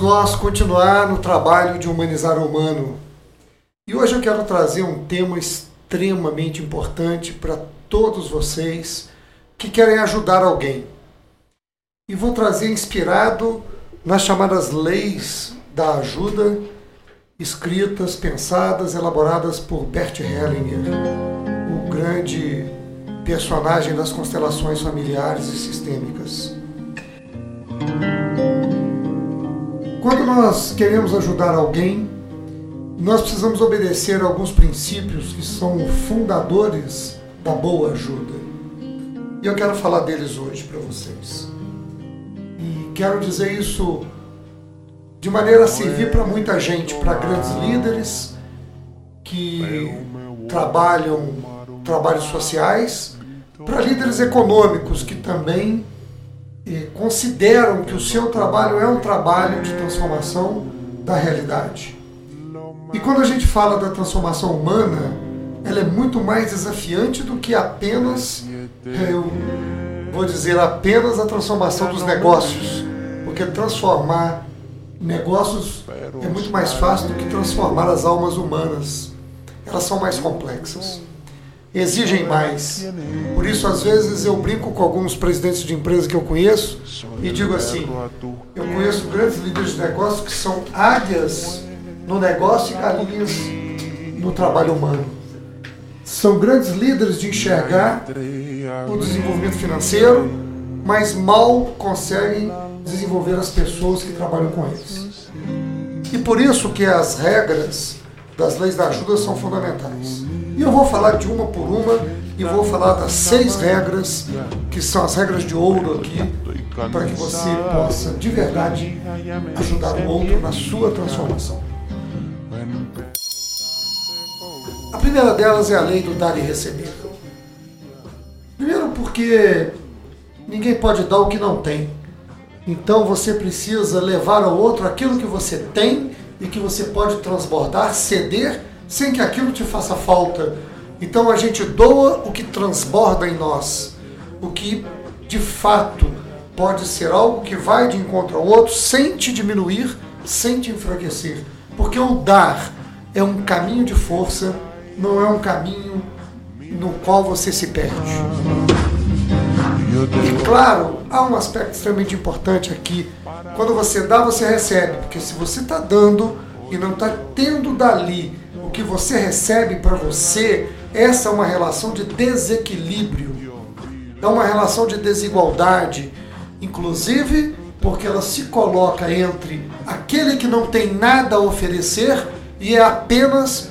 Nós continuar no trabalho de humanizar o humano. E hoje eu quero trazer um tema extremamente importante para todos vocês que querem ajudar alguém. E vou trazer inspirado nas chamadas leis da ajuda, escritas, pensadas, elaboradas por Bert Hellinger, o grande personagem das constelações familiares e sistêmicas. Quando nós queremos ajudar alguém, nós precisamos obedecer alguns princípios que são fundadores da boa ajuda. E eu quero falar deles hoje para vocês. E quero dizer isso de maneira a servir para muita gente, para grandes líderes que trabalham trabalhos sociais, para líderes econômicos que também consideram que o seu trabalho é um trabalho de transformação da realidade. E quando a gente fala da transformação humana, ela é muito mais desafiante do que apenas, eu vou dizer, apenas a transformação dos negócios. Porque transformar negócios é muito mais fácil do que transformar as almas humanas. Elas são mais complexas exigem mais. Por isso, às vezes, eu brinco com alguns presidentes de empresas que eu conheço e digo assim: eu conheço grandes líderes de negócio que são águias no negócio e galinhas no trabalho humano. São grandes líderes de enxergar o desenvolvimento financeiro, mas mal conseguem desenvolver as pessoas que trabalham com eles. E por isso que as regras das leis da ajuda são fundamentais. E eu vou falar de uma por uma e vou falar das seis regras, que são as regras de ouro aqui, para que você possa de verdade ajudar o outro na sua transformação. A primeira delas é a lei do dar e receber. Primeiro, porque ninguém pode dar o que não tem. Então você precisa levar ao outro aquilo que você tem e que você pode transbordar, ceder sem que aquilo te faça falta. Então a gente doa o que transborda em nós, o que de fato pode ser algo que vai de encontro ao outro sem te diminuir, sem te enfraquecer. Porque o dar é um caminho de força, não é um caminho no qual você se perde. E claro, há um aspecto extremamente importante aqui. Quando você dá, você recebe. Porque se você está dando e não está tendo dali o que você recebe para você, essa é uma relação de desequilíbrio, é uma relação de desigualdade, inclusive porque ela se coloca entre aquele que não tem nada a oferecer e é apenas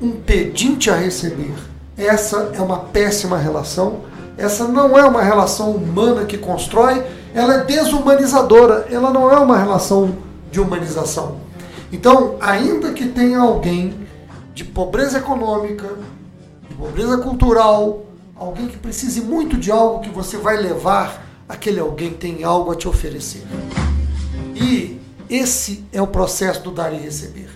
um pedinte a receber. Essa é uma péssima relação. Essa não é uma relação humana que constrói, ela é desumanizadora, ela não é uma relação de humanização. Então, ainda que tenha alguém de pobreza econômica, de pobreza cultural, alguém que precise muito de algo que você vai levar, aquele alguém tem algo a te oferecer. E esse é o processo do dar e receber.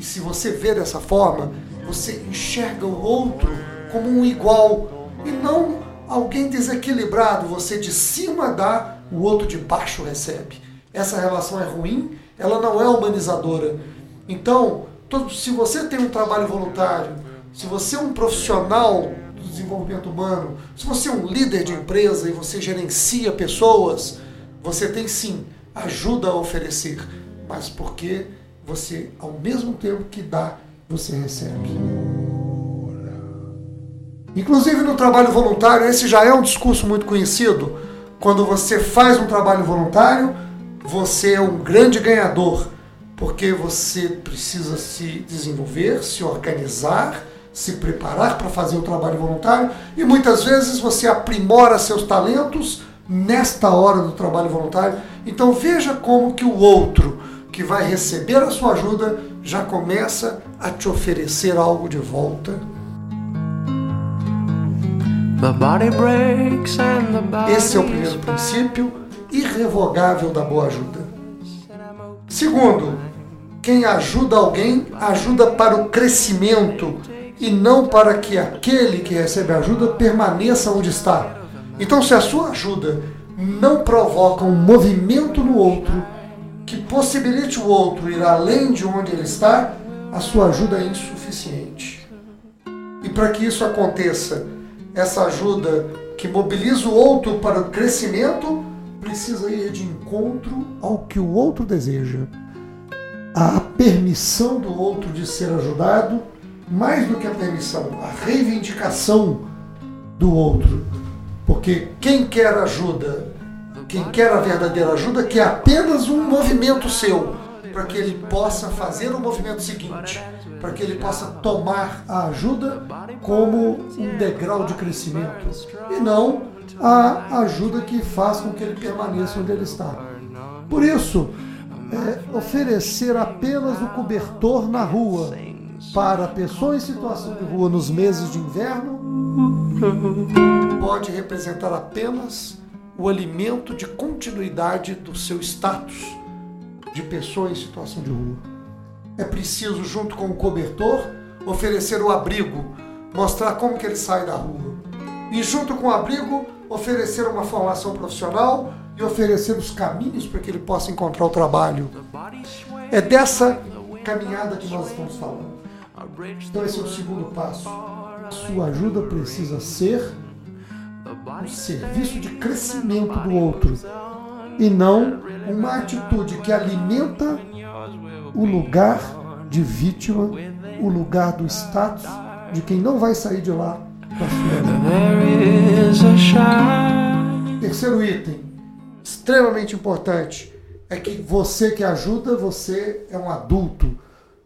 E se você vê dessa forma, você enxerga o outro como um igual e não alguém desequilibrado. Você de cima dá, o outro de baixo recebe. Essa relação é ruim, ela não é humanizadora. Então, se você tem um trabalho voluntário, se você é um profissional do desenvolvimento humano, se você é um líder de empresa e você gerencia pessoas, você tem sim ajuda a oferecer, mas porque você, ao mesmo tempo que dá, você recebe. Inclusive no trabalho voluntário, esse já é um discurso muito conhecido. Quando você faz um trabalho voluntário, você é um grande ganhador porque você precisa se desenvolver, se organizar, se preparar para fazer o trabalho voluntário e muitas vezes você aprimora seus talentos nesta hora do trabalho voluntário. Então veja como que o outro que vai receber a sua ajuda já começa a te oferecer algo de volta. Esse é o primeiro princípio irrevogável da boa ajuda. Segundo, quem ajuda alguém ajuda para o crescimento e não para que aquele que recebe ajuda permaneça onde está. Então, se a sua ajuda não provoca um movimento no outro que possibilite o outro ir além de onde ele está, a sua ajuda é insuficiente. E para que isso aconteça, essa ajuda que mobiliza o outro para o crescimento precisa ir de encontro ao que o outro deseja. A permissão do outro de ser ajudado, mais do que a permissão, a reivindicação do outro. Porque quem quer ajuda, quem quer a verdadeira ajuda, quer apenas um movimento seu, para que ele possa fazer o movimento seguinte, para que ele possa tomar a ajuda como um degrau de crescimento e não a ajuda que faz com que ele permaneça onde ele está. Por isso, é, oferecer apenas o cobertor na rua para pessoas em situação de rua nos meses de inverno pode representar apenas o alimento de continuidade do seu status de pessoa em situação de rua. É preciso, junto com o cobertor, oferecer o abrigo, mostrar como que ele sai da rua. E junto com o abrigo, oferecer uma formação profissional e oferecer os caminhos para que ele possa encontrar o trabalho. É dessa caminhada que nós estamos falando. Então esse é o segundo passo. Sua ajuda precisa ser um serviço de crescimento do outro e não uma atitude que alimenta o lugar de vítima, o lugar do status de quem não vai sair de lá com a sua Terceiro item, extremamente importante, é que você que ajuda, você é um adulto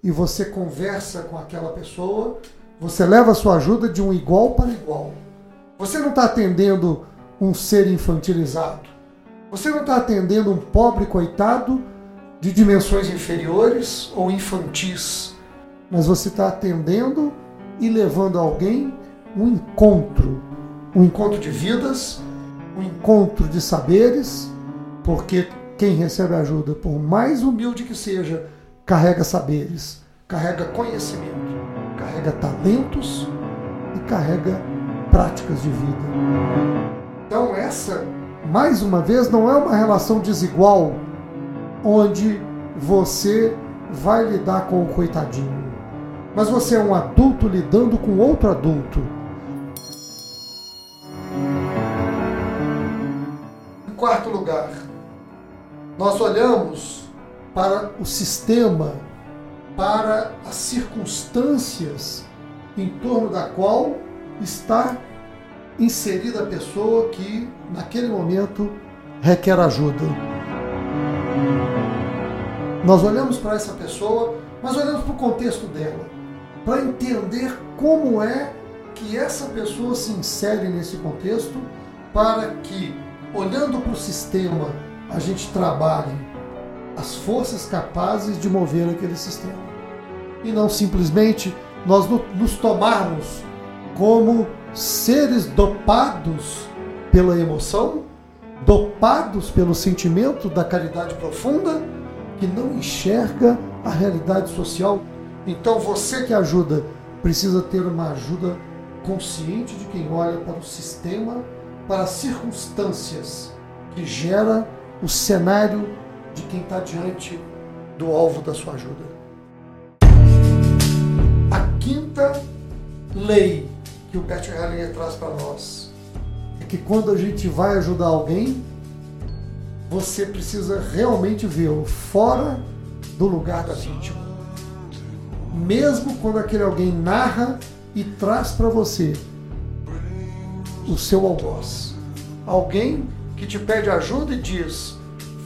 e você conversa com aquela pessoa, você leva a sua ajuda de um igual para igual. Você não está atendendo um ser infantilizado. Você não está atendendo um pobre coitado de dimensões inferiores ou infantis. Mas você está atendendo e levando alguém um encontro um encontro de vidas, um encontro de saberes, porque quem recebe ajuda, por mais humilde que seja, carrega saberes, carrega conhecimento, carrega talentos e carrega práticas de vida. Então, essa, mais uma vez, não é uma relação desigual onde você vai lidar com o coitadinho, mas você é um adulto lidando com outro adulto. Em quarto lugar, nós olhamos para o sistema, para as circunstâncias em torno da qual está inserida a pessoa que, naquele momento, requer ajuda. Nós olhamos para essa pessoa, mas olhamos para o contexto dela, para entender como é que essa pessoa se insere nesse contexto, para que, olhando para o sistema, a gente trabalhe as forças capazes de mover aquele sistema. E não simplesmente nós nos tomarmos como seres dopados pela emoção, dopados pelo sentimento da caridade profunda, que não enxerga a realidade social. Então você que ajuda precisa ter uma ajuda consciente de quem olha para o sistema, para as circunstâncias que gera o cenário de quem está diante do alvo da sua ajuda. A quinta lei que o Bert Hellinger traz para nós é que quando a gente vai ajudar alguém, você precisa realmente vê-lo fora do lugar da vítima. Mesmo quando aquele alguém narra e traz para você o seu algoz. Alguém que te pede ajuda e diz: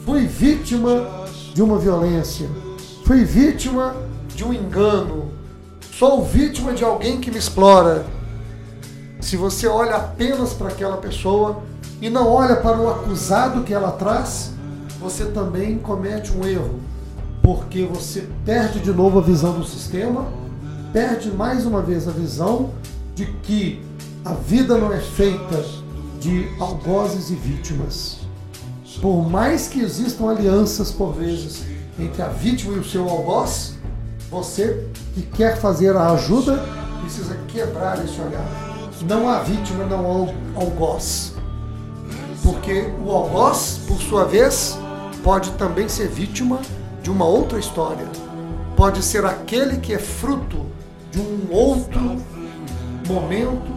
Fui vítima de uma violência, fui vítima de um engano, sou vítima de alguém que me explora. Se você olha apenas para aquela pessoa, e não olha para o acusado que ela traz, você também comete um erro, porque você perde de novo a visão do sistema, perde mais uma vez a visão de que a vida não é feita de algozes e vítimas. Por mais que existam alianças por vezes entre a vítima e o seu algoz, você que quer fazer a ajuda precisa quebrar esse olhar. Não a vítima, não ao algoz. Porque o algoz, por sua vez, pode também ser vítima de uma outra história. Pode ser aquele que é fruto de um outro momento,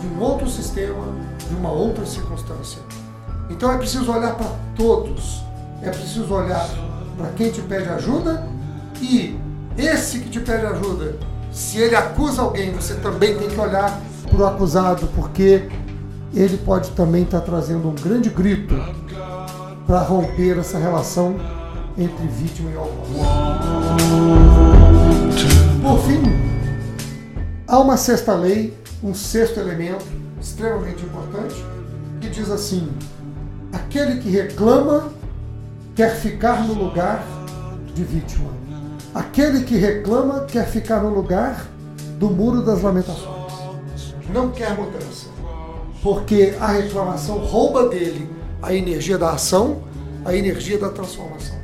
de um outro sistema, de uma outra circunstância. Então é preciso olhar para todos, é preciso olhar para quem te pede ajuda e esse que te pede ajuda, se ele acusa alguém, você também tem que olhar para o acusado, porque ele pode também estar trazendo um grande grito para romper essa relação entre vítima e algoz. Por fim, há uma sexta lei, um sexto elemento extremamente importante, que diz assim: aquele que reclama quer ficar no lugar de vítima. Aquele que reclama quer ficar no lugar do muro das lamentações. Não quer mudança. Porque a reclamação rouba dele a energia da ação, a energia da transformação.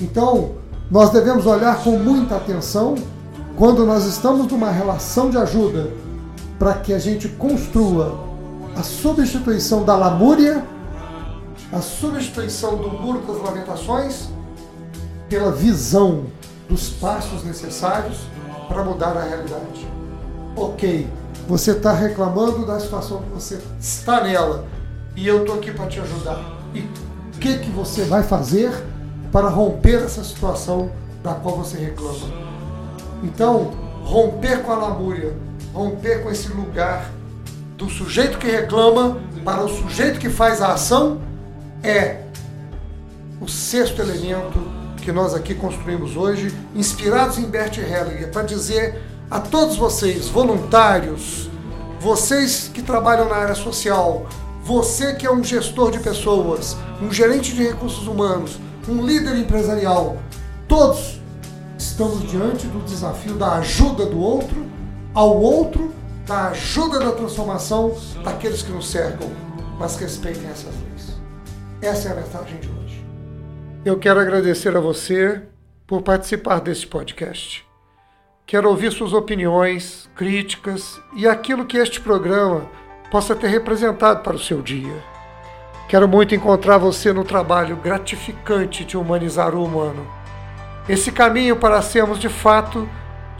Então, nós devemos olhar com muita atenção quando nós estamos numa relação de ajuda para que a gente construa a substituição da lamúria, a substituição do muro das lamentações pela visão dos passos necessários para mudar a realidade. Ok, você está reclamando da situação que você está nela e eu estou aqui para te ajudar. E o que, que você vai fazer para romper essa situação da qual você reclama? Então, romper com a lamúria, romper com esse lugar do sujeito que reclama para o sujeito que faz a ação é o sexto elemento que nós aqui construímos hoje, inspirados em Bert Hellinger, para dizer a todos vocês, voluntários, vocês que trabalham na área social, você que é um gestor de pessoas, um gerente de recursos humanos, um líder empresarial, todos estamos diante do desafio da ajuda do outro ao outro, da ajuda da transformação daqueles que nos cercam, mas respeitem essas leis. Essa é a mensagem de hoje. Eu quero agradecer a você por participar deste podcast. Quero ouvir suas opiniões, críticas e aquilo que este programa possa ter representado para o seu dia. Quero muito encontrar você no trabalho gratificante de humanizar o humano. Esse caminho para sermos de fato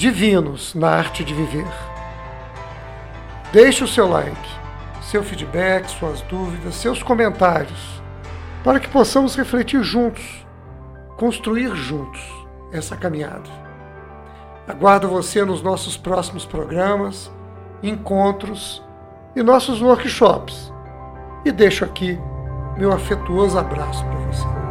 divinos na arte de viver. Deixe o seu like, seu feedback, suas dúvidas, seus comentários para que possamos refletir juntos, construir juntos essa caminhada. Aguardo você nos nossos próximos programas, encontros e nossos workshops. E deixo aqui meu afetuoso abraço para você.